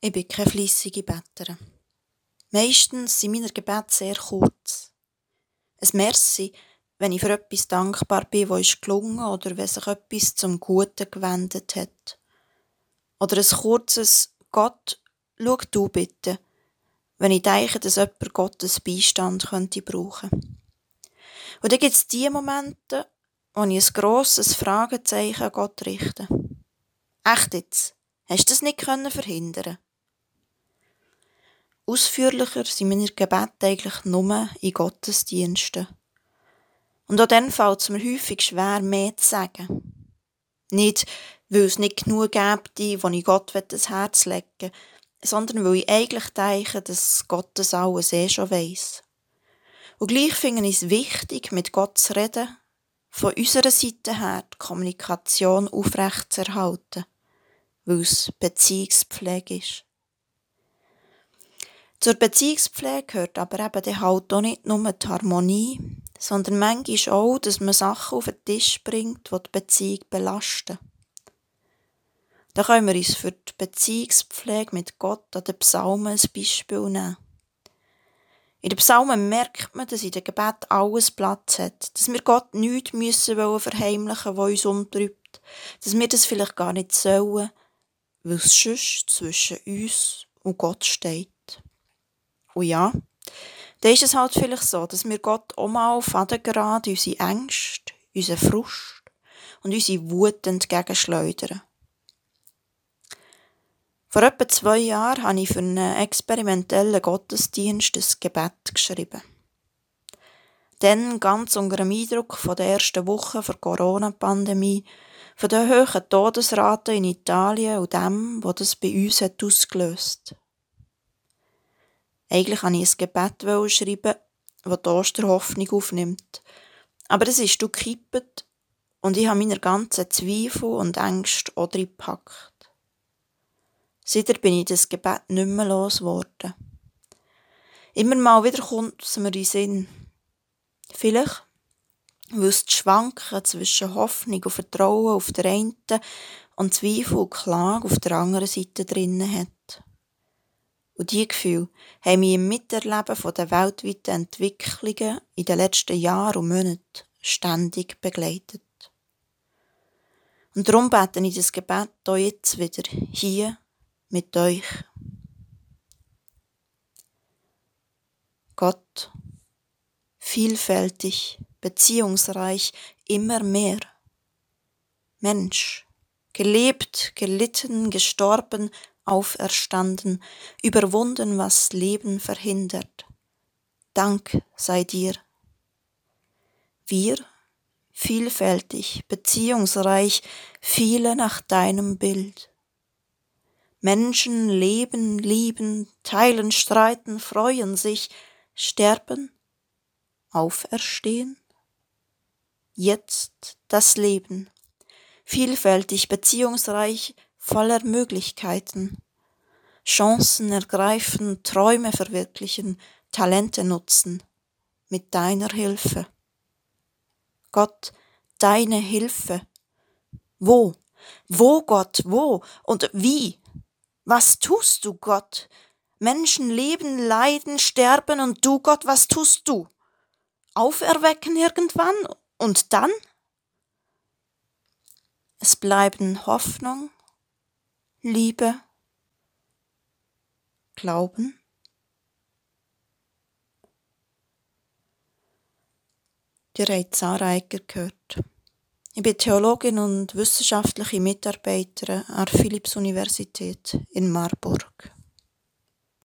Ich bin keine fleissige Betterin. Meistens sind meine Gebete sehr kurz. Ein Merci, wenn ich für etwas dankbar bin, wo ist gelungen oder wenn sich etwas zum Guten gewendet hat. Oder ein kurzes Gott, schau du bitte, wenn ich denke, dass jemand Gottes Beistand könnte brauchen. Und dann gibt es die Momente, wo ich ein grosses Fragezeichen an Gott richte. Echt jetzt? Hast du das nicht verhindern Ausführlicher sind meine Gebete eigentlich nur in Gottesdiensten. Und auch dann fällt es mir häufig schwer, mehr zu sagen. Nicht, weil es nicht genug gibt, die ich Gott das Herz legen sondern weil ich eigentlich denke, dass Gott das alles eh schon weiss. Und gleich finde ich es wichtig, mit Gott zu reden, von unserer Seite her die Kommunikation aufrechtzuerhalten, weil es Beziehungspflege ist. Zur Beziehungspflege gehört aber eben halt auch nicht nur die Harmonie, sondern manchmal auch, dass man Sachen auf den Tisch bringt, die die Beziehung belasten. Da können wir uns für die Beziehungspflege mit Gott an den Psalmen ein Beispiel nehmen. In den Psalmen merkt man, dass in dem Gebet alles Platz hat, dass wir Gott nichts müssen verheimlichen was uns umtreibt, dass wir das vielleicht gar nicht sollen, weil es sonst zwischen uns und Gott steht. Und ja, dann ist es halt vielleicht so, dass wir Gott auch mal fadengerade unsere Ängste, unseren Frust und unsere Wut entgegenschleudern. Vor etwa zwei Jahren habe ich für einen experimentellen Gottesdienst ein Gebet geschrieben. Dann ganz unter dem Eindruck von der ersten Woche der Corona-Pandemie, von der hohen Todesrate in Italien und dem, was das bei uns hat ausgelöst eigentlich wollte ich ein Gebet schreiben, das die Osterhoffnung aufnimmt. Aber es ist gekippt und ich habe meine ganzen Zweifel und Ängste auch gepackt. Seitdem bin ich das Gebet nicht mehr losgeworden. Immer mal wieder kommt es mir in den Sinn. Vielleicht, weil es die Schwanken zwischen Hoffnung und Vertrauen auf der einen und Zweifel und Klage auf der anderen Seite drinnen hat. Und diese Gefühle haben mich im Miterleben der weltweiten Entwicklungen in den letzten Jahren und Monaten ständig begleitet. Und darum bete ich das Gebet hier jetzt wieder hier mit euch. Gott, vielfältig, beziehungsreich, immer mehr. Mensch, gelebt, gelitten, gestorben, auferstanden, überwunden, was Leben verhindert. Dank sei dir. Wir, vielfältig, beziehungsreich, viele nach deinem Bild. Menschen leben, lieben, teilen, streiten, freuen sich, sterben, auferstehen. Jetzt das Leben, vielfältig, beziehungsreich, voller Möglichkeiten. Chancen ergreifen, Träume verwirklichen, Talente nutzen. Mit deiner Hilfe. Gott, deine Hilfe. Wo? Wo, Gott, wo? Und wie? Was tust du, Gott? Menschen leben, leiden, sterben und du, Gott, was tust du? Auferwecken irgendwann und dann? Es bleiben Hoffnung, Liebe, Glauben. Die habt Sarah Egger gehört. Ich bin Theologin und wissenschaftliche Mitarbeiterin an der Philipps-Universität in Marburg.